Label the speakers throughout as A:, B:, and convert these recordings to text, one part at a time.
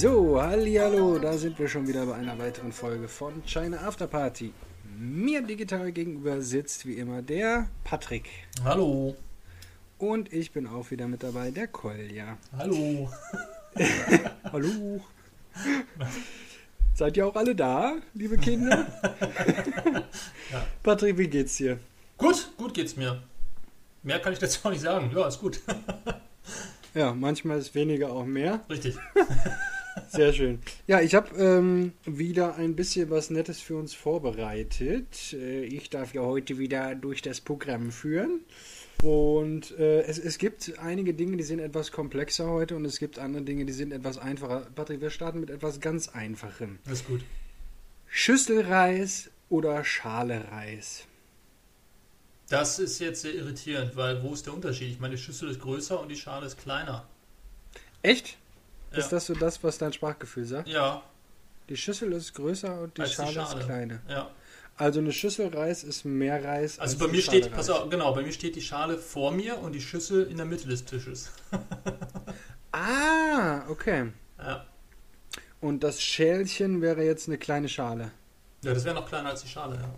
A: So, hallo, da sind wir schon wieder bei einer weiteren Folge von China After Party. Mir digital gegenüber sitzt wie immer der Patrick.
B: Hallo.
A: Und ich bin auch wieder mit dabei, der Kolja.
B: Hallo.
A: Hallo. Seid ihr auch alle da, liebe Kinder?
B: Ja.
A: Patrick, wie geht's dir?
B: Gut, gut geht's mir. Mehr kann ich dazu auch nicht sagen. Ja, ist gut.
A: Ja, manchmal ist weniger auch mehr.
B: Richtig.
A: Sehr schön. Ja, ich habe ähm, wieder ein bisschen was Nettes für uns vorbereitet. Äh, ich darf ja heute wieder durch das Programm führen. Und äh, es, es gibt einige Dinge, die sind etwas komplexer heute und es gibt andere Dinge, die sind etwas einfacher. Patrick, wir starten mit etwas ganz Einfachem.
B: Ist gut.
A: Schüsselreis oder Schale-Reis?
B: Das ist jetzt sehr irritierend, weil wo ist der Unterschied? Ich meine, die Schüssel ist größer und die Schale ist kleiner.
A: Echt?
B: Ja.
A: Ist das so das, was dein Sprachgefühl sagt?
B: Ja,
A: Die Schüssel ist größer und die, Schale,
B: die Schale.
A: ist kleiner.
B: Ja.
A: Also eine Schüssel Reis ist mehr Reis
B: Also
A: als
B: bei mir
A: Schale
B: steht, pass auf, genau, bei mir steht die Schale vor mir und die Schüssel in der Mitte des Tisches.
A: Ah, okay.
B: Ja.
A: Und das Schälchen wäre jetzt eine kleine Schale.
B: Ja, das wäre noch kleiner als die Schale, ja.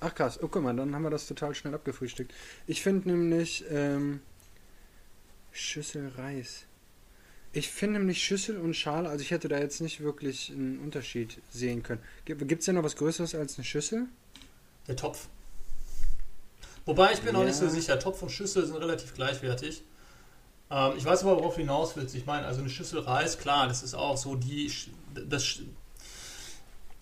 A: Ach krass, oh guck mal, dann haben wir das total schnell abgefrühstückt. Ich finde nämlich ähm, Schüssel Reis. Ich finde nämlich Schüssel und Schale, also ich hätte da jetzt nicht wirklich einen Unterschied sehen können. Gibt es denn noch was Größeres als eine Schüssel?
B: Der Topf. Wobei ich bin noch
A: Ja.
B: nicht so sicher. Topf und Schüssel sind relativ gleichwertig. Ähm, ich weiß aber, worauf du hinaus willst. Ich meine, also eine Schüssel Reis, klar, das ist auch so die, das,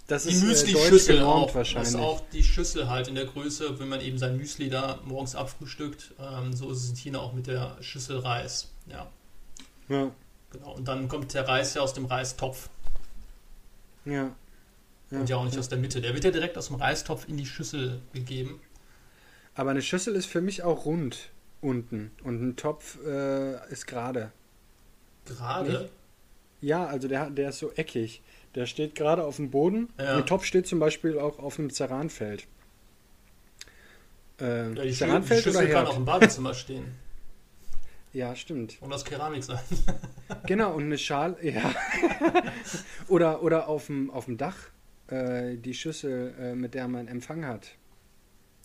A: Das
B: die
A: ist äh,
B: Müsli-Schüssel auch. Das ist auch die Schüssel halt in der Größe, wenn man eben sein Müsli da morgens abfrühstückt. Ähm, so ist es hier auch mit der Schüssel Reis. Ja,
A: Ja,
B: genau. Und dann kommt der Reis ja aus dem Reistopf
A: ja. ja,
B: und ja auch nicht aus der Mitte. Der wird ja direkt aus dem Reistopf in die Schüssel gegeben.
A: Aber eine Schüssel ist für mich auch rund unten und ein Topf äh, ist gerade.
B: Gerade.
A: Ja, also der, der ist so eckig. Der steht gerade auf dem Boden.
B: Ja.
A: Ein Topf steht zum Beispiel auch auf einem Ceranfeld. Äh,
B: Ja, die, Schü die
A: Ceranfeld oder
B: Schüssel kann auch im Badezimmer stehen
A: Ja, stimmt.
B: und aus Keramik sein.
A: Genau, und eine Schale, ja. oder, oder auf dem, auf dem Dach äh, die Schüssel, äh, mit der man Empfang hat.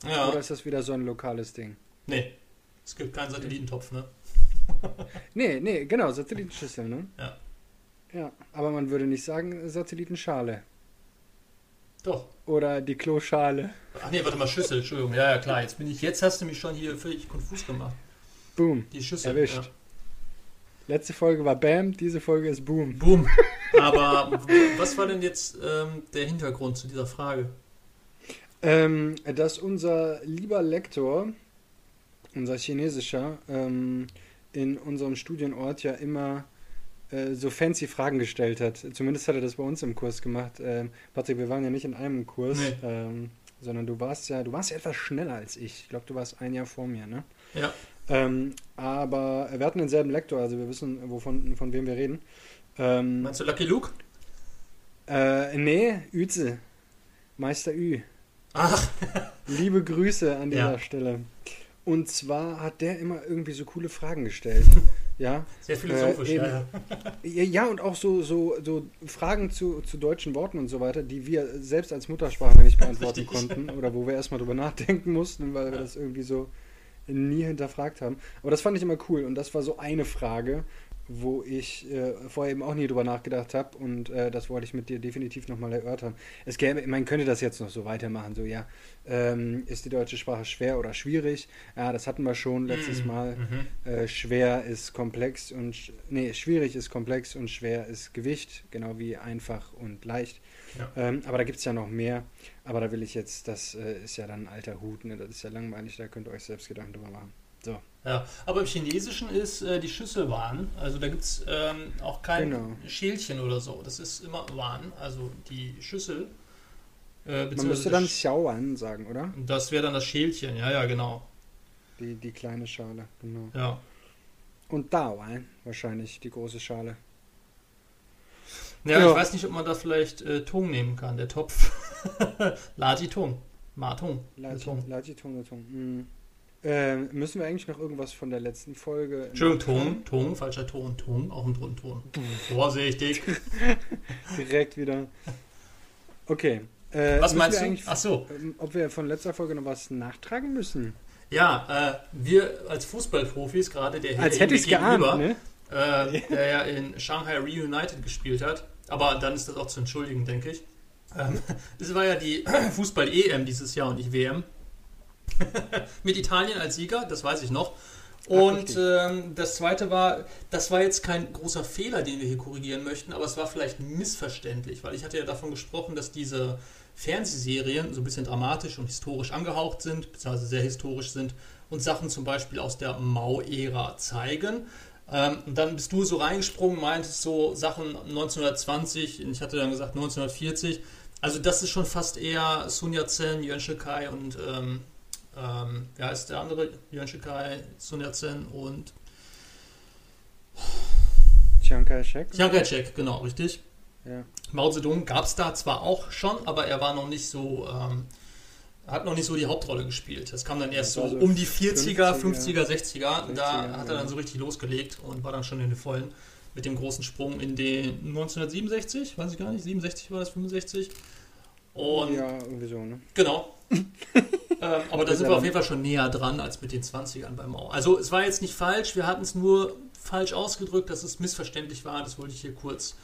B: Ja.
A: Oder ist das wieder so ein lokales Ding?
B: Nee, es gibt keinen Satellitentopf, ne?
A: Nee, nee, genau, Satellitenschüssel, ne?
B: Ja.
A: Ja, aber man würde nicht sagen Satellitenschale.
B: Doch.
A: Oder die Kloschale.
B: Ach nee, warte mal, Schüssel, Entschuldigung. Ja, ja, klar. Jetzt bin ich, jetzt hast du mich schon hier völlig konfus gemacht.
A: Boom.
B: Die Schüssel.
A: Erwischt. Letzte Folge war Bam, diese Folge ist Boom.
B: Ja. Boom. Aber was war denn jetzt ähm, der Hintergrund zu dieser Frage?
A: Ähm, dass unser lieber Lektor, unser chinesischer, ähm, in unserem Studienort ja immer äh, so fancy Fragen gestellt hat. Zumindest hat er das bei uns im Kurs gemacht. Ähm, Patrick, wir waren ja nicht in einem Kurs,
B: Nee.
A: ähm, sondern du warst ja, du warst ja etwas schneller als ich. Ich glaube, du warst ein Jahr vor mir, ne?
B: Ja.
A: Ähm, aber wir hatten denselben Lektor, also wir wissen, wovon, von wem wir reden. Ähm,
B: Meinst du Lucky Luke?
A: äh, nee, Üze. Meister Ü.
B: Ach,
A: Liebe Grüße an dieser
B: Ja.
A: Stelle. Und zwar hat der immer irgendwie so coole Fragen gestellt. Ja,
B: sehr philosophisch,
A: Äh,
B: ja,
A: eben.
B: ja.
A: ja, und auch so, so, so Fragen zu, zu deutschen Worten und so weiter, die wir selbst als Muttersprachler nicht beantworten konnten oder wo wir erstmal drüber nachdenken mussten, weil wir das irgendwie so nie hinterfragt haben. Aber das fand ich immer cool und das war so eine Frage, wo ich äh, vorher eben auch nie drüber nachgedacht habe und äh, das wollte ich mit dir definitiv nochmal erörtern. Es gäbe, man könnte das jetzt noch so weitermachen, so ja, ähm, ist die deutsche Sprache schwer oder schwierig? Ja, das hatten wir schon letztes
B: Mhm,
A: Mal.
B: mhm.
A: Äh, schwer ist komplex und nee, schwierig ist komplex und schwer ist Gewicht, genau wie einfach und leicht.
B: Ja.
A: Ähm, aber da gibt es ja noch mehr. Aber da will ich jetzt, das äh, ist ja dann ein alter Hut, ne? das ist ja langweilig, da könnt ihr euch selbst Gedanken drüber machen. So,
B: Ja, aber im Chinesischen ist äh, die Schüssel Wan. Also da gibt es ähm, auch kein
A: Genau.
B: Schälchen oder so. Das ist immer Wan, also die Schüssel. Äh,
A: man müsste dann Xiaoan sagen, oder?
B: das wäre dann das Schälchen, ja, ja, genau.
A: Die, die kleine Schale, genau.
B: Ja.
A: Und Daoan wahrscheinlich, die große Schale.
B: Ja,
A: Ja.
B: ich weiß nicht, ob man da vielleicht äh, Tung nehmen kann, der Topf. Laji Tung. Ma Tung.
A: Laji-
B: Tung.
A: Laji Tung, Tung. Mm. Äh, müssen wir eigentlich noch irgendwas von der letzten Folge.
B: Entschuldigung, Ton, Ton, falscher Ton, Ton, auch ein Ton. Vorsichtig.
A: Direkt wieder. Okay. Äh,
B: was meinst du?
A: Ach so. Ähm, ob wir von letzter Folge noch was nachtragen müssen?
B: Ja, äh, wir als Fußballprofis, gerade der
A: als hätte ich geahnt, ne?
B: Äh, der ja in Shanghai Reunited gespielt hat, aber dann ist das auch zu entschuldigen, denke ich. Ähm, das war ja die Fußball-EM dieses Jahr und nicht WM. Mit Italien als Sieger, das weiß ich noch. Und ähm, das zweite war, das war jetzt kein großer Fehler, den wir hier korrigieren möchten, aber es war vielleicht missverständlich, weil ich hatte ja davon gesprochen, dass diese Fernsehserien so ein bisschen dramatisch und historisch angehaucht sind, beziehungsweise sehr historisch sind und Sachen zum Beispiel aus der Mao-Ära zeigen. Ähm, und dann bist du so reingesprungen, meintest so Sachen 1920, ich hatte dann gesagt 1940. Also das ist schon fast eher Sun Yat-sen, Yuan Shikai und ähm, ähm, wer heißt der andere? Yuan Shikai, Sun Yat-sen und
A: Chiang Kai-shek.
B: Chiang Kai-shek, genau, richtig.
A: Ja.
B: Mao Zedong gab es da zwar auch schon, aber er war noch nicht so, ähm, hat noch nicht so die Hauptrolle gespielt. Das kam dann erst so, so um die 40er, 50er, 60er. 60er da hat er dann so richtig losgelegt und war dann schon in den Vollen mit dem großen Sprung in den 1967, weiß ich gar nicht, 67 war das, 65. Und
A: ja, irgendwie so, ne?
B: Genau. ähm, aber da sind wir auf jeden Fall schon näher dran als mit den 20ern beim Mao. Also es war jetzt nicht falsch, wir hatten es nur falsch ausgedrückt, dass es missverständlich war. Das wollte ich hier kurz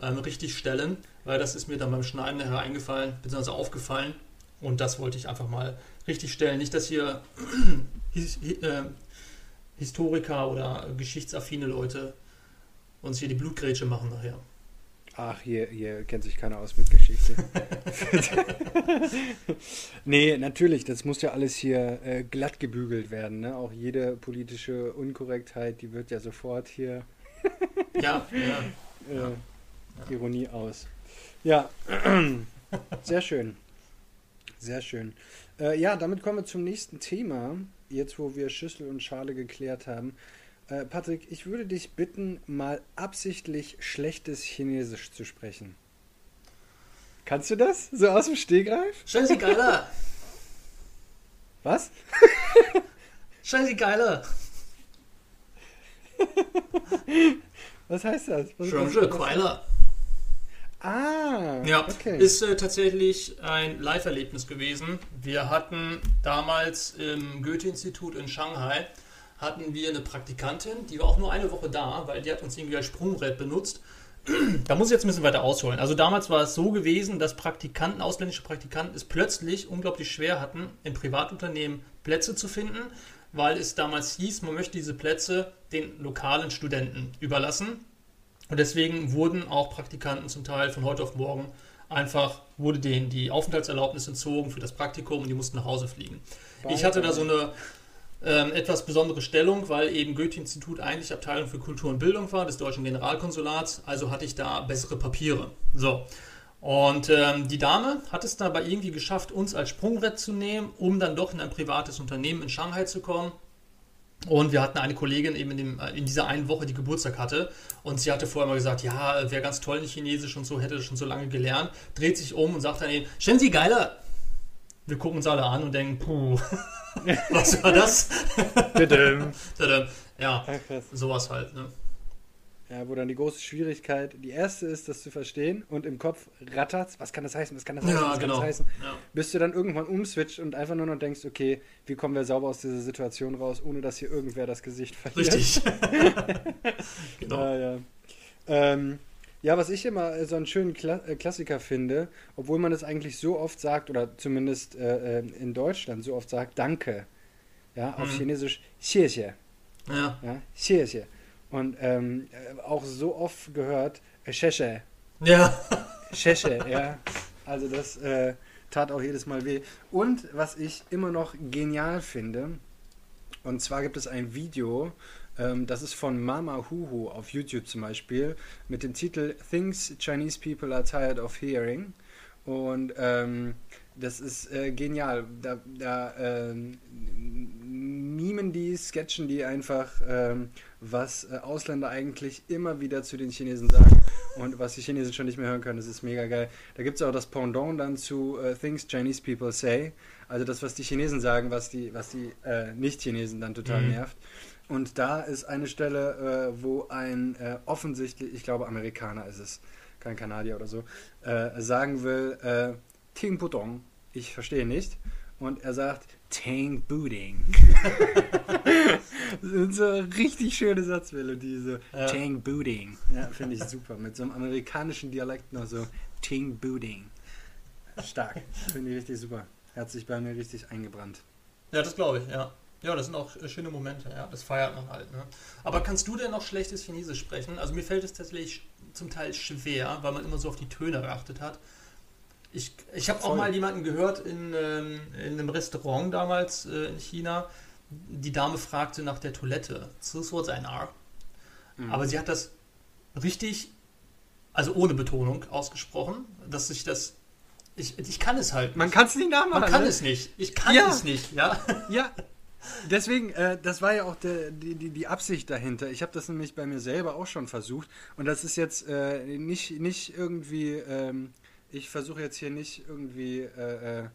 B: ähm, richtig stellen, weil das ist mir dann beim Schneiden nachher eingefallen, beziehungsweise aufgefallen. Und das wollte ich einfach mal richtig stellen. Nicht, dass hier äh, Historiker oder geschichtsaffine Leute uns hier die Blutgrätsche machen nachher.
A: Ach, hier, hier kennt sich keiner aus mit Geschichte. nee, natürlich, das muss ja alles hier äh, glatt gebügelt werden. Ne? Auch jede politische Unkorrektheit, die wird ja sofort hier.
B: ja, ja.
A: Äh, ja. Ironie aus. Ja, sehr schön. Sehr schön. Äh, ja, damit kommen wir zum nächsten Thema. Jetzt, wo wir Schüssel und Schale geklärt haben. Äh, Patrick, ich würde dich bitten, mal absichtlich schlechtes Chinesisch zu sprechen. Kannst du das? So aus dem Stegreif?
B: Scheißegeiler.
A: Was?
B: Scheißegeiler.
A: Was heißt das? Was,
B: Queiler.
A: Ah,
B: ja, okay. ist äh, tatsächlich ein Live-Erlebnis gewesen. Wir hatten damals im Goethe-Institut in Shanghai hatten wir eine Praktikantin, die war auch nur eine Woche da, weil die hat uns irgendwie als Sprungbrett benutzt. da muss ich jetzt ein bisschen weiter ausholen. Also damals war es so gewesen, dass Praktikanten, ausländische Praktikanten es plötzlich unglaublich schwer hatten, in Privatunternehmen Plätze zu finden, weil es damals hieß, man möchte diese Plätze den lokalen Studenten überlassen. Und deswegen wurden auch Praktikanten zum Teil von heute auf morgen einfach, wurde denen die Aufenthaltserlaubnis entzogen für das Praktikum und die mussten nach Hause fliegen. Ich hatte da so eine ähm, etwas besondere Stellung, weil eben Goethe-Institut eigentlich Abteilung für Kultur und Bildung war, des deutschen Generalkonsulats, also hatte ich da bessere Papiere. So. Und ähm, die Dame hat es dabei irgendwie geschafft, uns als Sprungbrett zu nehmen, um dann doch in ein privates Unternehmen in Shanghai zu kommen und wir hatten eine Kollegin eben in, dem, äh, in, dieser einen Woche, die Geburtstag hatte. Und sie hatte vorher mal gesagt, ja, wäre ganz toll in Chinesisch und so, hätte das schon so lange gelernt. Dreht sich um und sagt dann eben, Shenzi geiler. Wir gucken uns alle an und denken, puh, was war das? ja, sowas halt. Ne?
A: Ja, wo dann die große Schwierigkeit, die erste ist, das zu verstehen und im Kopf rattert, was kann das heißen, was kann das heißen,
B: ja,
A: was
B: genau.
A: kann das heißen,
B: ja.
A: bis du dann irgendwann umswitcht und einfach nur noch denkst, okay, wie kommen wir sauber aus dieser Situation raus, ohne dass hier irgendwer das Gesicht verliert.
B: Richtig. genau.
A: Ja, ja. Ähm, ja, was ich immer so einen schönen Kla äh, Klassiker finde, obwohl man es eigentlich so oft sagt, oder zumindest äh, äh in Deutschland so oft sagt, danke. Ja, auf hm. Chinesisch, xie xie.
B: Ja.
A: Ja, xie xie. Und ähm, äh, auch so oft gehört, äh, Sheshe.
B: Ja.
A: Sheshe, ja. Also das äh, tat auch jedes Mal weh. Und was ich immer noch genial finde, und zwar gibt es ein Video, ähm, das ist von Mama Huhu auf YouTube zum Beispiel, mit dem Titel Things Chinese People Are Tired of Hearing. Und ähm, das ist äh, genial. Da, da ähm, mimen die, sketchen die einfach, ähm, was äh, Ausländer eigentlich immer wieder zu den Chinesen sagen und was die Chinesen schon nicht mehr hören können. Das ist mega geil. Da gibt es auch das Pendant dann zu äh, Things Chinese People Say. Also das, was die Chinesen sagen, was die, was die äh, Nicht-Chinesen dann total
B: Mhm.
A: nervt. Und da ist eine Stelle, äh, wo ein äh, offensichtlich, ich glaube Amerikaner ist es, kein Kanadier oder so, äh, sagen will, Ting Putong, ich verstehe nicht. Und er sagt, Tang Booting. das ist so eine richtig schöne Satzmelodie, so
B: Ja.
A: Tang Booting. Ja, finde ich super. Mit so einem amerikanischen Dialekt noch so Ting Booting. Stark. Finde ich richtig super. Hat sich bei mir richtig eingebrannt.
B: Ja, das glaube ich, ja. Ja, das sind auch äh, schöne Momente, ja. Das feiert man halt, ne? Aber kannst du denn noch schlechtes Chinesisch sprechen? Also mir fällt es tatsächlich zum Teil schwer, weil man immer so auf die Töne geachtet hat. Ich, ich habe auch mal jemanden gehört in, ähm, in einem Restaurant damals äh, in China. Die Dame fragte nach der Toilette. Ziswurz ein R.
A: Mhm.
B: Aber sie hat das richtig, also ohne Betonung ausgesprochen, dass ich das. Ich, ich kann es halt. Nicht.
A: Man kann es nicht nachmachen.
B: Man kann
A: ne?
B: es nicht. Ich kann
A: ja.
B: es nicht, ja.
A: Ja. Deswegen, äh, das war ja auch der, die, die, die, Absicht dahinter. Ich habe das nämlich bei mir selber auch schon versucht. Und das ist jetzt äh, nicht, nicht irgendwie. Ähm, ich versuche jetzt hier nicht irgendwie, äh, äh,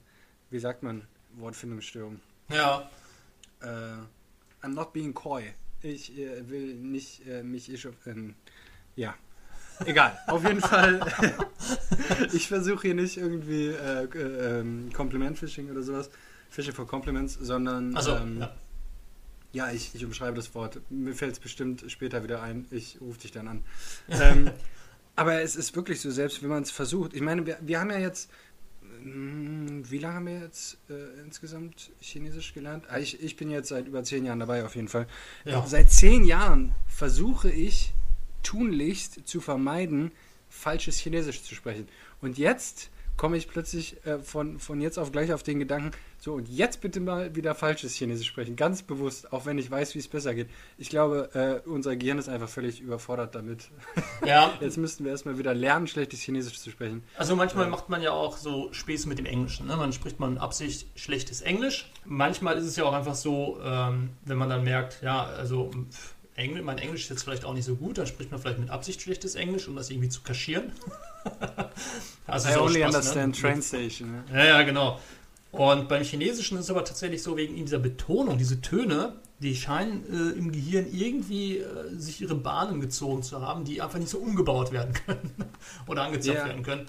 A: wie sagt man, Wortfindungsstörung.
B: Ja.
A: Äh, I'm not being coy. Ich äh, will nicht äh, mich ich, ja. Egal, auf jeden Fall. ich versuche hier nicht irgendwie äh, äh, ähm, Kompliment-Fishing oder sowas, Fishing for Compliments, sondern
B: Also,
A: ähm,
B: ja.
A: ja, ich, ich umschreibe das Wort. Mir fällt es bestimmt später wieder ein. Ich rufe dich dann an. ähm, aber es ist wirklich so, selbst wenn man es versucht. Ich meine, wir, wir haben ja jetzt. mm, Wie lange haben wir jetzt äh, insgesamt Chinesisch gelernt? Ah, ich, ich bin jetzt seit über zehn Jahren dabei, auf jeden Fall.
B: Ja.
A: Seit zehn Jahren versuche ich tunlichst zu vermeiden, falsches Chinesisch zu sprechen. Und jetzt komme ich plötzlich äh, von, von jetzt auf gleich auf den Gedanken, so und jetzt bitte mal wieder falsches Chinesisch sprechen, ganz bewusst, auch wenn ich weiß, wie es besser geht. Ich glaube, äh, unser Gehirn ist einfach völlig überfordert damit.
B: ja.
A: Jetzt müssten wir erstmal wieder lernen, schlechtes Chinesisch zu sprechen.
B: Also manchmal
A: Ja.
B: macht man ja auch so Späße mit dem Englischen. Ne? Man spricht man Absicht schlechtes Englisch. Manchmal ist es ja auch einfach so, ähm, wenn man dann merkt, ja, also pff, Engl mein Englisch ist jetzt vielleicht auch nicht so gut, dann spricht man vielleicht mit Absicht schlechtes Englisch, um das irgendwie zu kaschieren. also
A: I only
B: Spaß,
A: understand
B: ne?
A: train station. Ne?
B: Ja, ja, genau. Und beim Chinesischen ist es aber tatsächlich so, wegen dieser Betonung, diese Töne, die scheinen äh, im Gehirn irgendwie äh, sich ihre Bahnen gezogen zu haben, die einfach nicht so umgebaut werden können oder angezapft
A: Ja.
B: werden können.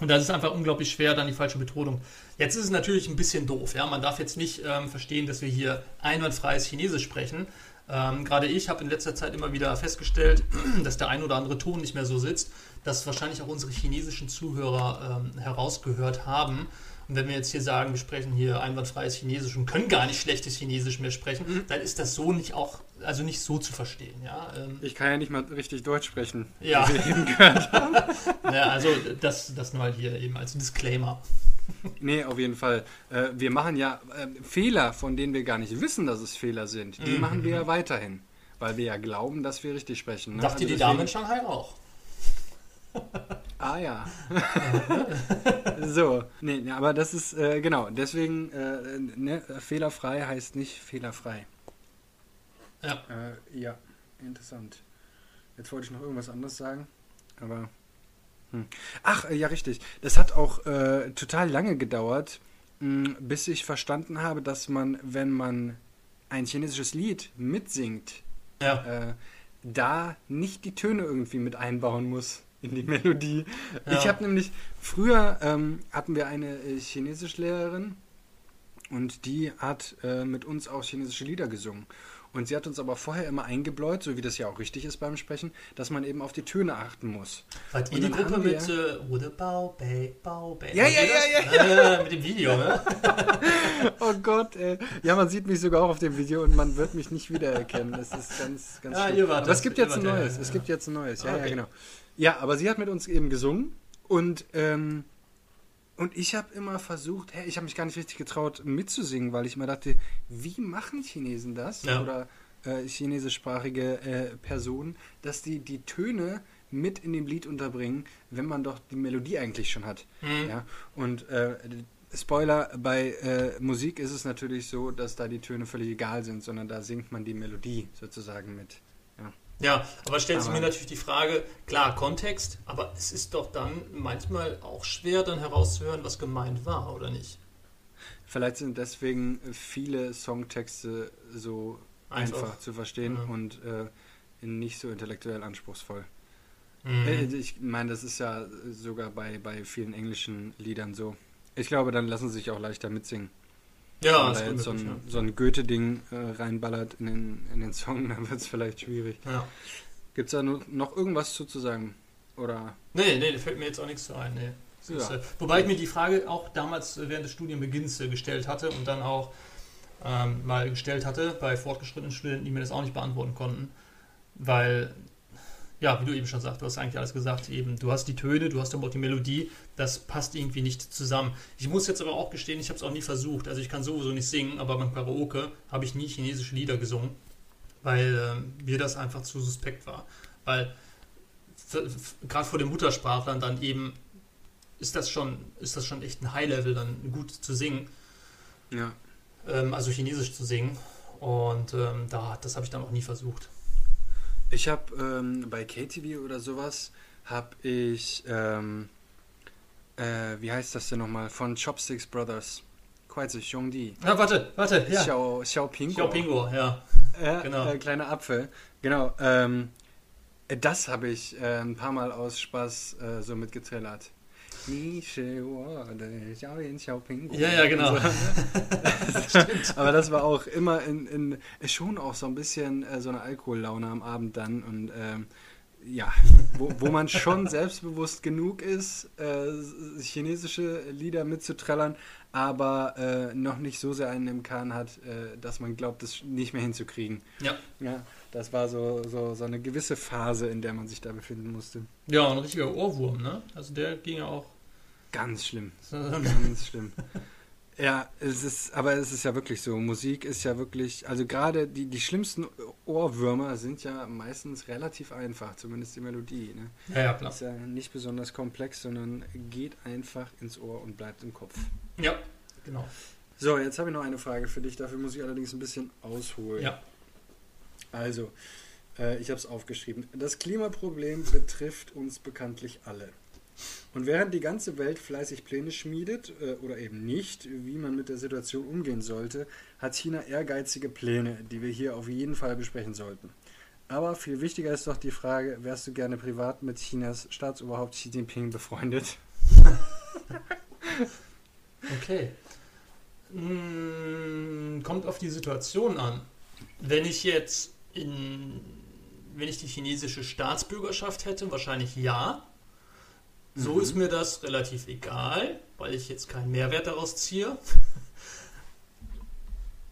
B: Und das ist einfach unglaublich schwer, dann die falsche Betonung. Jetzt ist es natürlich ein bisschen doof. Ja? Man darf jetzt nicht ähm, verstehen, dass wir hier einwandfreies Chinesisch sprechen. Ähm, Gerade ich habe in letzter Zeit immer wieder festgestellt, dass der ein oder andere Ton nicht mehr so sitzt, dass wahrscheinlich auch unsere chinesischen Zuhörer ähm, herausgehört haben. Und wenn wir jetzt hier sagen, wir sprechen hier einwandfreies Chinesisch und können gar nicht schlechtes Chinesisch mehr sprechen,
A: Mhm.
B: dann ist das so nicht auch, also nicht so zu verstehen. Ja, ähm,
A: Ich kann ja nicht mal richtig Deutsch sprechen.
B: Ja.
A: wie wir eben gehört haben.
B: ja also das, das nur halt hier eben als Disclaimer.
A: Nee, auf jeden Fall. Äh, wir machen ja äh, Fehler, von denen wir gar nicht wissen, dass es Fehler sind. Die
B: Mhm.
A: machen wir ja weiterhin. Weil wir ja glauben, dass wir richtig sprechen. Ne?
B: Dachte
A: Also
B: die Dame in Shanghai auch.
A: Ah ja. so, nee, nee, aber das ist, äh, genau, deswegen, äh, ne, fehlerfrei heißt nicht fehlerfrei.
B: Ja.
A: Äh, ja, interessant. Jetzt wollte ich noch irgendwas anderes sagen, aber. Hm. Ach, äh, ja, richtig. Das hat auch äh, total lange gedauert, mh, bis ich verstanden habe, dass man, wenn man ein chinesisches Lied mitsingt,
B: Ja.
A: äh, da nicht die Töne irgendwie mit einbauen muss in die Melodie.
B: Ja.
A: Ich habe nämlich, früher ähm, hatten wir eine äh, Chinesischlehrerin und die hat äh, mit uns auch chinesische Lieder gesungen. Und sie hat uns aber vorher immer eingebläut, so wie das ja auch richtig ist beim Sprechen, dass man eben auf die Töne achten muss.
B: Wart ihr die Gruppe mit äh, Wurde Bau, Bei, Bau, Bei?
A: Ja, ja, ja,
B: ja, ja. Mit dem Video, ne?
A: Oh Gott, ey. Ja, man sieht mich sogar auch auf dem Video und man wird mich nicht wiedererkennen. Das ist ganz, ganz
B: Ja, ihr wart
A: Aber
B: das.
A: es gibt jetzt ein
B: der,
A: neues.
B: ja,
A: Es
B: ja.
A: gibt jetzt ein neues. Ja, ja,
B: Okay.
A: genau. Ja, aber sie hat mit uns eben gesungen und ähm, und ich habe immer versucht, hey, ich habe mich gar nicht richtig getraut mitzusingen, weil ich immer dachte, wie machen Chinesen das
B: Ja.
A: oder äh, chinesischsprachige äh, Personen, dass die die Töne mit in dem Lied unterbringen, wenn man doch die Melodie eigentlich schon hat.
B: Mhm.
A: Ja, und äh, Spoiler, bei äh, Musik ist es natürlich so, dass da die Töne völlig egal sind, sondern da singt man die Melodie sozusagen mit. Ja,
B: aber stellt sich
A: Aber-
B: mir natürlich die Frage, klar, Kontext, aber es ist doch dann manchmal auch schwer, dann herauszuhören, was gemeint war, oder nicht?
A: Vielleicht sind deswegen viele Songtexte so einfach,
B: Einfach.
A: zu verstehen
B: Ja.
A: und äh, nicht so intellektuell anspruchsvoll.
B: Mhm.
A: Äh, Ich meine, das ist ja sogar bei, bei vielen englischen Liedern so. Ich glaube, dann lassen sie sich auch leichter mitsingen.
B: Ja,
A: Wenn
B: das
A: da so ein, so ein Goethe-Ding äh, reinballert in den, in den Song, dann wird es vielleicht schwierig.
B: ja. ja.
A: Gibt es da noch irgendwas zu, zu sagen? Oder
B: Nee, nee, da fällt mir jetzt auch nichts zu ein. Nee. Das ist,
A: Ja.
B: äh, wobei ich mir die Frage auch damals äh, während des Studienbeginns äh, gestellt hatte und dann auch ähm, mal gestellt hatte bei fortgeschrittenen Studenten, die mir das auch nicht beantworten konnten. Weil, ja, wie du eben schon sagst, du hast eigentlich alles gesagt, eben, du hast die Töne, du hast aber auch die Melodie, das passt irgendwie nicht zusammen. Ich muss jetzt aber auch gestehen, ich habe es auch nie versucht. Also ich kann sowieso nicht singen, aber beim Karaoke habe ich nie chinesische Lieder gesungen, weil ähm, mir das einfach zu suspekt war. Weil gerade vor den Muttersprachlern dann eben ist das schon, ist das schon echt ein High-Level, dann gut zu singen,
A: ja.
B: ähm, also Chinesisch zu singen. Und ähm, da, das habe ich dann auch nie versucht.
A: Ich habe ähm, bei KTV oder sowas, habe ich, ähm, äh, wie heißt das denn nochmal, von Chopsticks Brothers, Quaizi Xiongdi,
B: Ah, warte, warte, ja.
A: Xiao, Xiao Pingo,
B: Xiao Pingo, ja.
A: Ja,
B: genau.
A: äh, kleiner Apfel, genau, ähm, äh, das habe ich äh, ein paar Mal aus Spaß äh, so mitgetrellert.
B: Ja, ja, genau.
A: So, ne? Aber das war auch immer in, in schon auch so ein bisschen äh, so eine Alkohollaune am Abend dann und ähm, ja, wo, wo man schon selbstbewusst genug ist, äh, chinesische Lieder mitzutrellern, aber äh, noch nicht so sehr einen im Kahn hat, äh, dass man glaubt, das nicht mehr hinzukriegen.
B: Ja.
A: Ja, das war so, so, so eine gewisse Phase, in der man sich da befinden musste.
B: Ja, ein richtiger Ohrwurm, ne? Also der ging ja auch.
A: Ganz schlimm. Ganz schlimm. Ja, es ist, aber es ist ja wirklich so. Musik ist ja wirklich, also gerade die, die schlimmsten Ohrwürmer sind ja meistens relativ einfach, zumindest die Melodie. Ne?
B: Ja, ja, klar.
A: Ist ja nicht besonders komplex, sondern geht einfach ins Ohr und bleibt im Kopf.
B: Ja, genau.
A: So, jetzt habe ich noch eine Frage für dich. Dafür muss ich allerdings ein bisschen ausholen.
B: Ja.
A: Also, äh, ich habe es aufgeschrieben. Das Klimaproblem betrifft uns bekanntlich alle. Und während die ganze Welt fleißig Pläne schmiedet, äh, oder eben nicht, wie man mit der Situation umgehen sollte, hat China ehrgeizige Pläne, die wir hier auf jeden Fall besprechen sollten. Aber viel wichtiger ist doch die Frage, wärst du gerne privat mit Chinas Staatsoberhaupt Xi Jinping befreundet?
B: Okay. Mm, kommt auf die Situation an. Wenn ich jetzt in, wenn ich die chinesische Staatsbürgerschaft hätte, wahrscheinlich ja. So
A: Mhm.
B: ist mir das relativ egal, weil ich jetzt keinen Mehrwert daraus ziehe.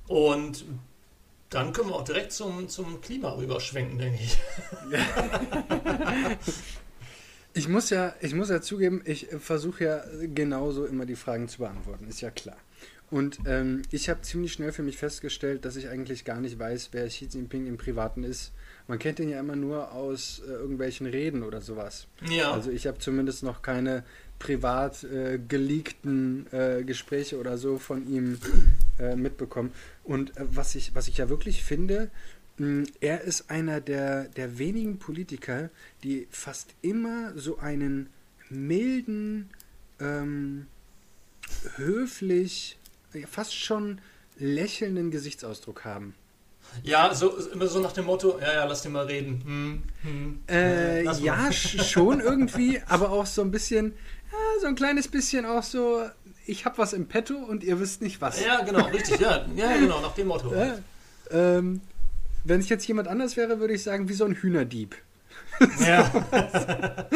B: Und dann können wir auch direkt zum, zum Klima rüberschwenken, denke ich.
A: Ich muss ja, ich muss ja zugeben, ich versuche ja genauso immer die Fragen zu beantworten, ist ja klar. Und ähm, ich habe ziemlich schnell für mich festgestellt, dass ich eigentlich gar nicht weiß, wer Xi Jinping im Privaten ist. Man kennt ihn ja immer nur aus äh, irgendwelchen Reden oder sowas.
B: Ja.
A: Also ich habe zumindest noch keine privat äh, geleakten äh, Gespräche oder so von ihm äh, mitbekommen. Und äh, was, ich, was ich ja wirklich finde, mh, er ist einer der, der wenigen Politiker, die fast immer so einen milden, ähm, höflich, fast schon lächelnden Gesichtsausdruck haben.
B: ja, so, immer so nach dem Motto, ja, ja, lass den mal reden. Hm, hm,
A: Äh,
B: mal.
A: ja, sch- schon irgendwie, aber auch so ein bisschen, ja, so ein kleines bisschen auch so, ich hab was im Petto und ihr wisst nicht was.
B: Ja, genau, richtig, ja, ja, genau, nach dem Motto.
A: Ja, ähm, wenn ich jetzt jemand anders wäre, würde ich sagen, wie so ein Hühnerdieb.
B: Ja,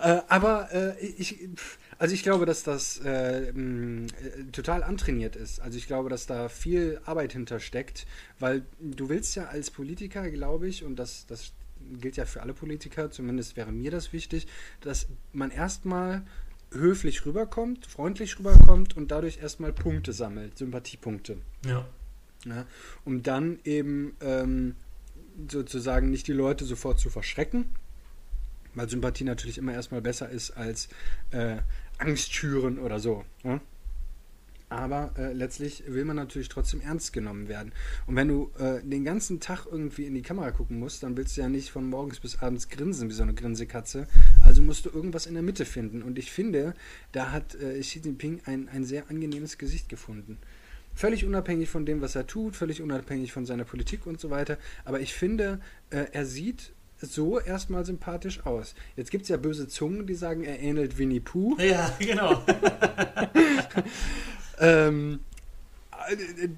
A: Äh, aber äh, ich, pf, also ich glaube, dass das äh, mh, äh, total antrainiert ist. Also ich glaube, dass da viel Arbeit hintersteckt, weil du willst ja als Politiker, glaube ich, und das, das gilt ja für alle Politiker, zumindest wäre mir das wichtig, dass man erstmal höflich rüberkommt, freundlich rüberkommt und dadurch erstmal Punkte sammelt, Sympathiepunkte.
B: ja.
A: Ja, um dann eben ähm, sozusagen nicht die Leute sofort zu verschrecken, weil Sympathie natürlich immer erstmal besser ist als äh, Angst schüren oder so. Ja? Aber äh, letztlich will man natürlich trotzdem ernst genommen werden. Und wenn du äh, den ganzen Tag irgendwie in die Kamera gucken musst, dann willst du ja nicht von morgens bis abends grinsen wie so eine Grinsekatze. Also musst du irgendwas in der Mitte finden. Und ich finde, da hat äh, Xi Jinping ein, ein sehr angenehmes Gesicht gefunden. Völlig unabhängig von dem, was er tut, völlig unabhängig von seiner Politik und so weiter. Aber ich finde, äh, er sieht so erstmal sympathisch aus. Jetzt gibt es ja böse Zungen, die sagen, er ähnelt Winnie Pooh.
B: Ja, genau.
A: ähm,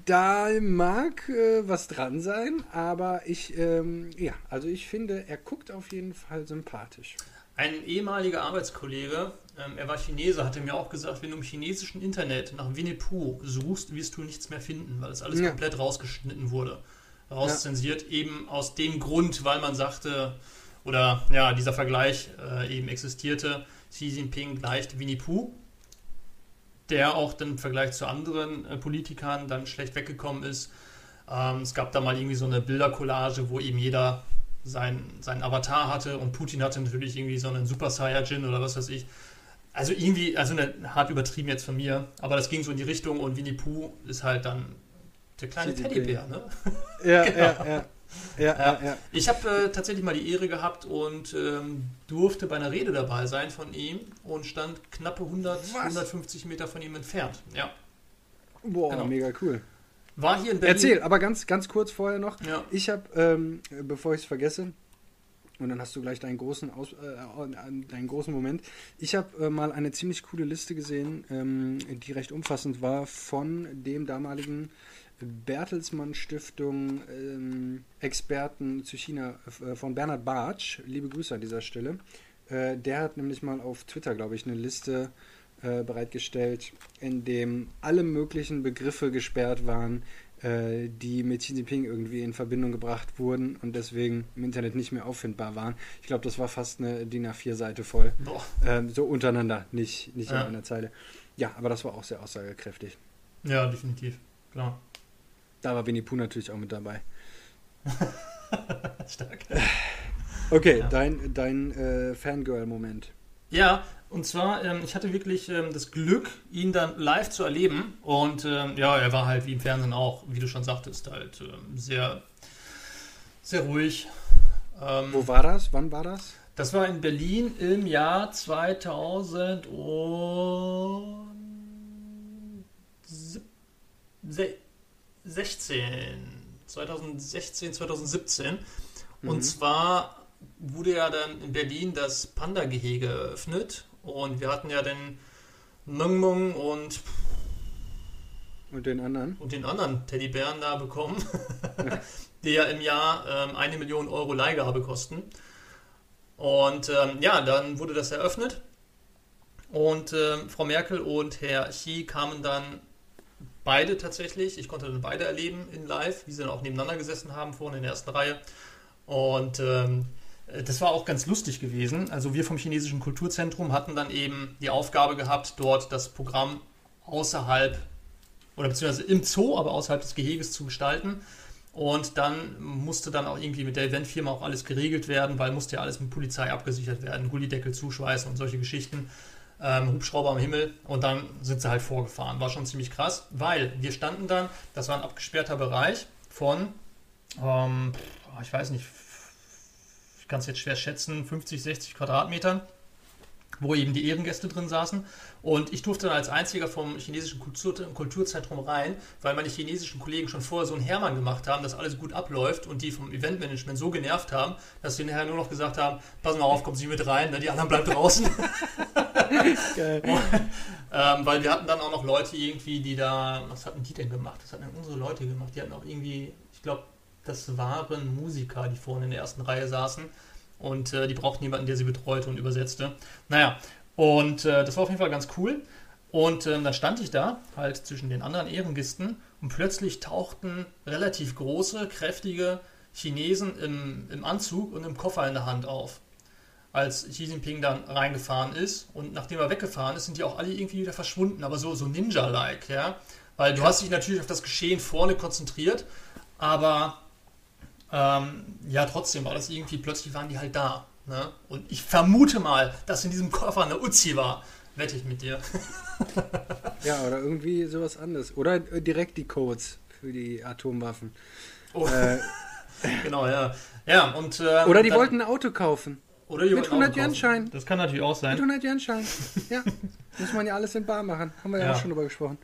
A: da mag äh, was dran sein, aber ich, ähm, ja, also ich finde, er guckt auf jeden Fall sympathisch.
B: Ein ehemaliger Arbeitskollege, ähm, er war Chinese, hatte mir auch gesagt, wenn du im chinesischen Internet nach Winnie Pooh suchst, wirst du nichts mehr finden, weil es alles ja. komplett rausgeschnitten wurde, rauszensiert, ja. eben aus dem Grund, weil man sagte, oder ja, dieser Vergleich äh, eben existierte, Xi Jinping gleicht Winnie Pooh der auch im Vergleich zu anderen äh, Politikern dann schlecht weggekommen ist. Ähm, es gab da mal irgendwie so eine Bildercollage, wo eben jeder sein, seinen Avatar hatte und Putin hatte natürlich irgendwie so einen Super Saiyajin oder was weiß ich. Also irgendwie, also eine, hart übertrieben jetzt von mir, aber das ging so in die Richtung und Winnie Pooh ist halt dann der kleine Teddybär, ne?
A: Ja, genau. ja, ja. Ja, ja, ja.
B: Ich habe äh, tatsächlich mal die Ehre gehabt und ähm, durfte bei einer Rede dabei sein von ihm und stand knappe 100, Was? 150 Meter von ihm entfernt. Ja.
A: Boah, genau. mega cool.
B: War hier in Berlin.
A: Erzähl, aber ganz, ganz kurz vorher noch.
B: Ja.
A: Ich habe, ähm, bevor ich es vergesse, und dann hast du gleich deinen großen, Aus, äh, deinen großen Moment. Ich habe äh, mal eine ziemlich coole Liste gesehen, ähm, die recht umfassend war, von dem damaligen Bertelsmann Stiftung ähm, Experten zu China äh, von Bernhard Bartsch. Liebe Grüße an dieser Stelle. Äh, der hat nämlich mal auf Twitter, glaube ich, eine Liste äh, bereitgestellt, in dem alle möglichen Begriffe gesperrt waren, äh, die mit Xi Jinping irgendwie in Verbindung gebracht wurden und deswegen im Internet nicht mehr auffindbar waren. Ich glaube, das war fast eine DIN A4-Seite voll. Ähm, so untereinander, nicht, nicht ja. in einer Zeile. Ja, aber das war auch sehr aussagekräftig.
B: Ja, definitiv. Klar.
A: Da war Winnie Pooh natürlich auch mit dabei.
B: Stark.
A: Okay, ja. dein, dein äh, Fangirl-Moment.
B: Ja, und zwar, ähm, ich hatte wirklich ähm, das Glück, ihn dann live zu erleben. Und ähm, ja, er war halt wie im Fernsehen auch, wie du schon sagtest, halt ähm, sehr, sehr ruhig.
A: Ähm, Wo war das? Wann war das?
B: Das war in Berlin im Jahr 2017. 16, 2016, 2017. Mhm. Und zwar wurde ja dann in Berlin das Panda-Gehege eröffnet und wir hatten ja den Mung Mung und
A: und den anderen
B: und den anderen Teddybären da bekommen, die ja im Jahr ähm, eine Million Euro Leihgabe kosten. Und ähm, ja, dann wurde das eröffnet und ähm, Frau Merkel und Herr Xi kamen dann beide tatsächlich. Ich konnte dann beide erleben in live, wie sie dann auch nebeneinander gesessen haben, vorne in der ersten Reihe. Und ähm, das war auch ganz lustig gewesen. Also wir vom Chinesischen Kulturzentrum hatten dann eben die Aufgabe gehabt, dort das Programm außerhalb oder beziehungsweise im Zoo, aber außerhalb des Geheges zu gestalten. Und dann musste dann auch irgendwie mit der Eventfirma auch alles geregelt werden, weil musste ja alles mit Polizei abgesichert werden, Gullideckel zuschweißen und solche Geschichten ähm, Hubschrauber am Himmel und dann sind sie halt vorgefahren. War schon ziemlich krass, weil wir standen dann, das war ein abgesperrter Bereich von, ähm, ich weiß nicht, ich kann es jetzt schwer schätzen, 50, 60 Quadratmetern wo eben die Ehrengäste drin saßen. Und ich durfte dann als einziger vom chinesischen Kultur Kulturzentrum rein, weil meine chinesischen Kollegen schon vorher so einen Hermann gemacht haben, dass alles gut abläuft und die vom Eventmanagement so genervt haben, dass sie nachher nur noch gesagt haben, pass mal auf, kommen Sie mit rein, ne? die anderen bleiben draußen. Ähm, weil wir hatten dann auch noch Leute irgendwie, die da, was hatten die denn gemacht? Das hatten unsere Leute gemacht. Die hatten auch irgendwie, ich glaube, das waren Musiker, die vorne in der ersten Reihe saßen und äh, die brauchten jemanden, der sie betreute und übersetzte. Naja, und äh, das war auf jeden Fall ganz cool. Und äh, dann stand ich da, halt zwischen den anderen Ehrengisten, und plötzlich tauchten relativ große, kräftige Chinesen im, im Anzug und im Koffer in der Hand auf. Als Xi Jinping dann reingefahren ist und nachdem er weggefahren ist, sind die auch alle irgendwie wieder verschwunden, aber so, so Ninja-like, ja. Weil du hast dich natürlich auf das Geschehen vorne konzentriert, aber ähm, ja, trotzdem war das irgendwie, plötzlich waren die halt da. Ne? Und ich vermute mal, dass in diesem Koffer eine Uzi war. Wette ich mit dir.
A: ja, oder irgendwie sowas anderes. Oder direkt die Codes für die Atomwaffen.
B: Oh. Äh, genau, ja. Ja, und.
A: Äh, oder die dann, wollten ein Auto kaufen.
B: Oder
A: Mit 100 Yen-Schein.
B: Das kann natürlich auch sein.
A: Mit 100 Yen-Schein. Ja. Muss man ja alles in Bar machen. Haben wir ja, ja auch schon drüber gesprochen.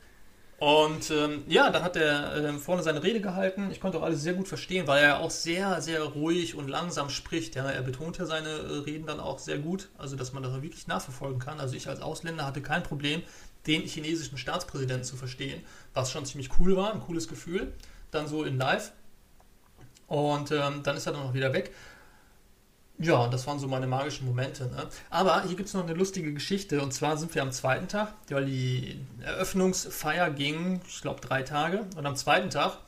B: Und ähm, ja, dann hat er ähm, vorne seine Rede gehalten. Ich konnte auch alles sehr gut verstehen, weil er auch sehr, sehr ruhig und langsam spricht. Ja, er betont ja seine äh, Reden dann auch sehr gut, also dass man das auch wirklich nachverfolgen kann. Also ich als Ausländer hatte kein Problem, den chinesischen Staatspräsidenten zu verstehen, was schon ziemlich cool war, ein cooles Gefühl. Dann so in Live. Und ähm, dann ist er dann auch wieder weg. Ja, das waren so meine magischen Momente. Ne? Aber hier gibt es noch eine lustige Geschichte. Und zwar sind wir am zweiten Tag, weil die Eröffnungsfeier ging, ich glaube, drei Tage. Und am zweiten Tag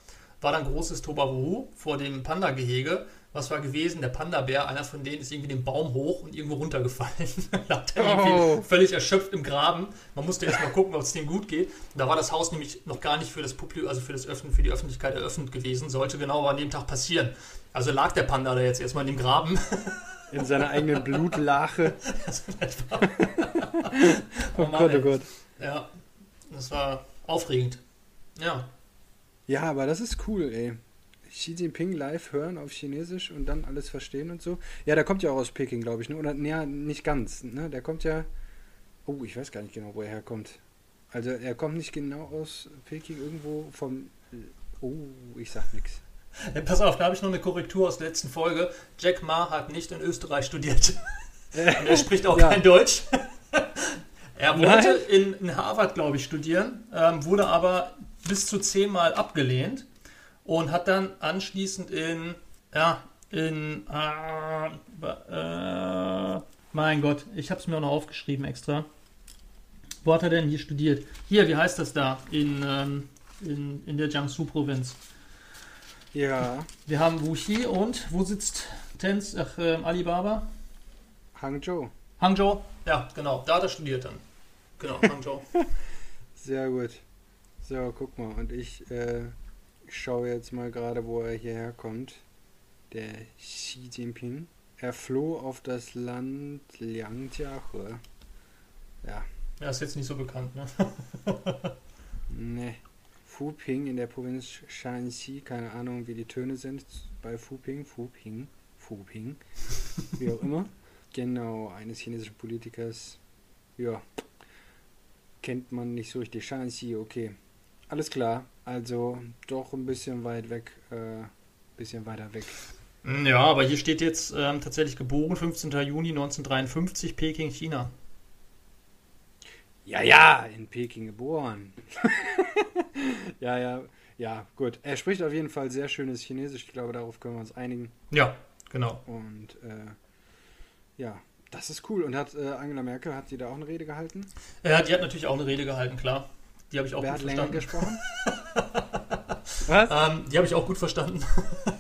B: war dann großes Tobawu vor dem Panda-Gehege. Was war gewesen? Der Panda-Bär, einer von denen ist irgendwie den Baum hoch und irgendwo runtergefallen. Lag dann irgendwie oh. völlig erschöpft im Graben. Man musste erst mal gucken, ob es dem gut geht. Und da war das Haus nämlich noch gar nicht für das Publikum, also für das Öffnen, für die Öffentlichkeit eröffnet gewesen. Sollte genau an dem Tag passieren. Also lag der Panda da jetzt erstmal in dem Graben.
A: In seiner eigenen Blutlache.
B: oh, oh Gott, oh Gott. Ja, das war aufregend. Ja.
A: Ja, aber das ist cool, ey. Xi Jinping live hören auf Chinesisch und dann alles verstehen und so. Ja, der kommt ja auch aus Peking, glaube ich, ne? Oder, naja, nicht ganz, ne? Der kommt ja. Oh, ich weiß gar nicht genau, wo er herkommt. Also, er kommt nicht genau aus Peking, irgendwo vom. Oh, ich sag nichts.
B: Ja, pass auf, da habe ich noch eine Korrektur aus der letzten Folge. Jack Ma hat nicht in Österreich studiert. Und er spricht auch ja. kein Deutsch. er wollte in, in, Harvard, glaube ich, studieren, ähm, wurde aber bis zu zehnmal abgelehnt und hat dann anschließend in, ja, in, äh, äh, mein Gott, ich habe es mir auch noch aufgeschrieben extra. Wo hat er denn hier studiert? Hier, wie heißt das da? In, ähm, in, in der Jiangsu-Provinz.
A: Ja.
B: Wir haben Wuxi und wo sitzt Tens, ach, äh, Alibaba?
A: Hangzhou.
B: Hangzhou, ja, genau. Da hat er studiert dann. Genau, Hangzhou.
A: Sehr gut. So, guck mal. Und ich äh, schaue jetzt mal gerade, wo er hierher kommt. Der Xi Jinping. Er floh auf das Land Liangjiahe. Ja.
B: Ja, ist jetzt nicht so bekannt, ne?
A: nee. Fuping in der Provinz Shanxi, keine Ahnung, wie die Töne sind bei Fuping, Fuping, Fuping, wie auch immer. Genau, eines chinesischen Politikers. Ja, kennt man nicht so richtig. Shanxi, okay. Alles klar, also doch ein bisschen weit weg, äh, bisschen weiter weg.
B: Ja, aber hier steht jetzt ähm, tatsächlich geboren, 15. Juni 1953, Peking, China.
A: Ja, ja, in Peking geboren. ja, ja, ja, gut. Er spricht auf jeden Fall sehr schönes Chinesisch. Ich glaube, darauf können wir uns einigen.
B: Ja, genau.
A: Und äh, ja, das ist cool. Und hat äh, Angela Merkel, hat die da auch eine Rede gehalten?
B: Ja, die hat natürlich auch eine Rede gehalten, klar. Die habe ich auch
A: Wer gut hat verstanden. gesprochen?
B: Was? Ähm, die habe ich auch gut verstanden.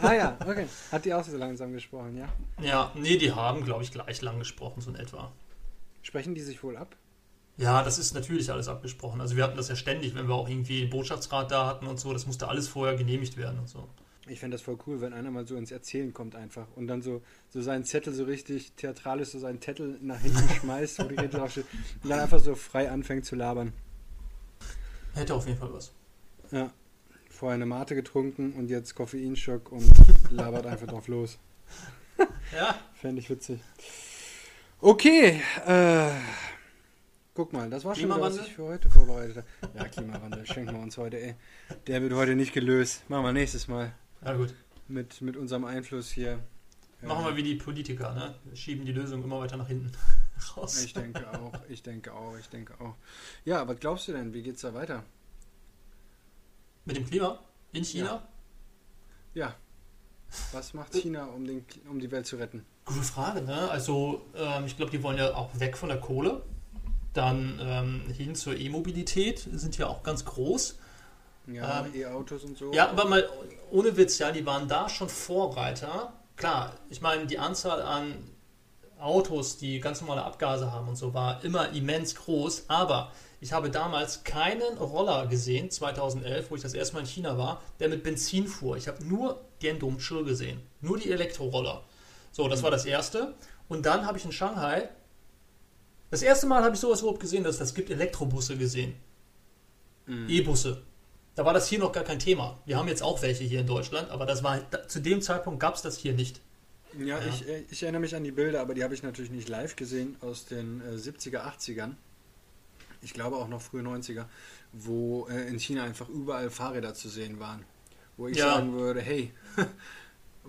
A: ah ja, okay. Hat die auch so langsam gesprochen, ja?
B: Ja, nee, die haben, glaube ich, gleich lang gesprochen, so in etwa.
A: Sprechen die sich wohl ab?
B: Ja, das ist natürlich alles abgesprochen. Also wir hatten das ja ständig, wenn wir auch irgendwie den Botschaftsrat da hatten und so, das musste alles vorher genehmigt werden und so.
A: Ich fände das voll cool, wenn einer mal so ins Erzählen kommt einfach und dann so, so seinen Zettel so richtig theatralisch so seinen Zettel nach hinten schmeißt, wo die Rede draufsteht und dann einfach so frei anfängt zu labern.
B: Hätte auf jeden Fall was.
A: Ja. Vorher eine Mate getrunken und jetzt Koffeinschock und labert einfach drauf los.
B: ja.
A: Fände ich witzig. Okay, äh, Guck mal, das war schon wieder, was ich für heute vorbereitet habe. Ja, Klimawandel, schenken wir uns heute, ey. Der wird heute nicht gelöst. Machen wir nächstes Mal.
B: Ja, gut.
A: Mit, mit unserem Einfluss hier.
B: Machen wir wie die Politiker, ne? Schieben die Lösung immer weiter nach hinten
A: raus. Ich denke auch, ich denke auch, ich denke auch. Ja, was glaubst du denn? Wie geht's da weiter?
B: Mit dem Klima? In China?
A: Ja. ja. Was macht China, um, den, um die Welt zu retten?
B: Gute Frage, ne? Also, ähm, ich glaube, die wollen ja auch weg von der Kohle. Dann ähm, hin zur E-Mobilität sind ja auch ganz groß.
A: Ja, ähm, E-Autos und so.
B: Ja, aber mal ohne Witz, ja, die waren da schon Vorreiter. Klar, ich meine, die Anzahl an Autos, die ganz normale Abgase haben und so, war immer immens groß. Aber ich habe damals keinen Roller gesehen, 2011, wo ich das erste Mal in China war, der mit Benzin fuhr. Ich habe nur Diendong Chill gesehen. Nur die Elektroroller. So, das mhm. war das erste. Und dann habe ich in Shanghai Das erste Mal habe ich sowas überhaupt gesehen, dass es gibt Elektrobusse gesehen.
A: Mhm.
B: E-Busse. Da war das hier noch gar kein Thema. Wir haben jetzt auch welche hier in Deutschland, aber das war zu dem Zeitpunkt gab es das hier nicht.
A: Ja,
B: Ja.
A: Ich, äh, ich erinnere mich an die Bilder, aber die habe ich natürlich nicht live gesehen aus den äh, 70er, 80ern. Ich glaube auch noch frühe 90er, wo äh, in China einfach überall Fahrräder zu sehen waren. Wo ich
B: Ja.
A: sagen würde, hey,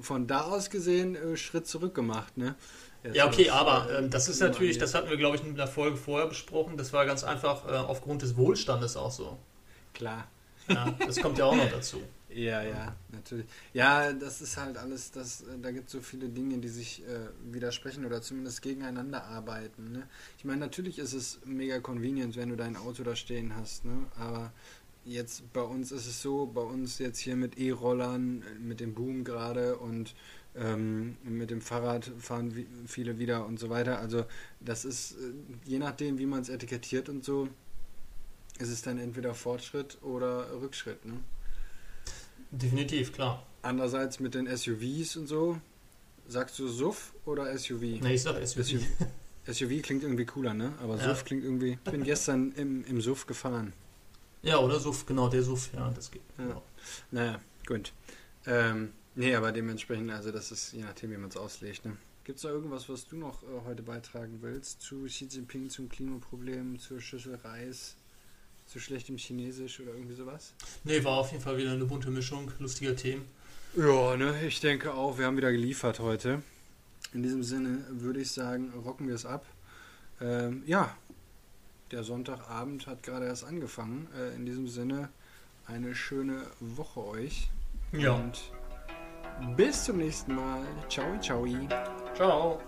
A: von da aus gesehen, äh, Schritt zurück gemacht, ne? Jetzt
B: Ja, okay,
A: was,
B: aber
A: äh,
B: das ist natürlich, das hatten wir, glaube ich, in der Folge vorher besprochen. Das war ganz einfach äh, aufgrund des Wohlstandes auch so.
A: Klar.
B: Ja, das kommt ja auch noch dazu.
A: Ja, ja, natürlich. Ja, das ist halt alles, das, äh, da gibt es so viele Dinge, die sich äh, widersprechen oder zumindest gegeneinander arbeiten. Ne? Ich meine, natürlich ist es mega convenient, wenn du dein Auto da stehen hast, ne? aber jetzt bei uns ist es so, bei uns jetzt hier mit E-Rollern, äh, mit dem Boom gerade und ähm, mit dem Fahrrad fahren wie, viele wieder und so weiter. Also das ist, äh, je nachdem, wie man es etikettiert und so, ist es dann entweder Fortschritt oder Rückschritt. Ne?
B: Definitiv, klar.
A: Andererseits mit den SUVs und so, sagst du SUV oder SUV?
B: Nee, ich sag SUV.
A: SUV, SUV klingt irgendwie cooler, ne? Aber
B: Ja.
A: SUV klingt irgendwie. Ich bin gestern im, im SUV gefahren.
B: Ja, oder SUV, genau, der SUV, ja, das geht.
A: Ja.
B: Genau.
A: Naja, gut. Ähm, nee, aber dementsprechend, also das ist je nachdem, wie man es auslegt, ne? Gibt es da irgendwas, was du noch äh, heute beitragen willst zu Xi Jinping, zum Klimaproblem, zur Schüssel Reis, zu schlechtem Chinesisch oder irgendwie sowas?
B: Nee, war auf jeden Fall wieder eine bunte Mischung, lustiger Themen.
A: Ja, ne, ich denke auch, wir haben wieder geliefert heute. In diesem Sinne würde ich sagen, rocken wir es ab. Ähm, ja, der Sonntagabend hat gerade erst angefangen. Äh, in diesem Sinne, eine schöne Woche euch.
B: Ja.
A: Und bis zum nächsten Mal. Ciao, ciao.
B: Ciao.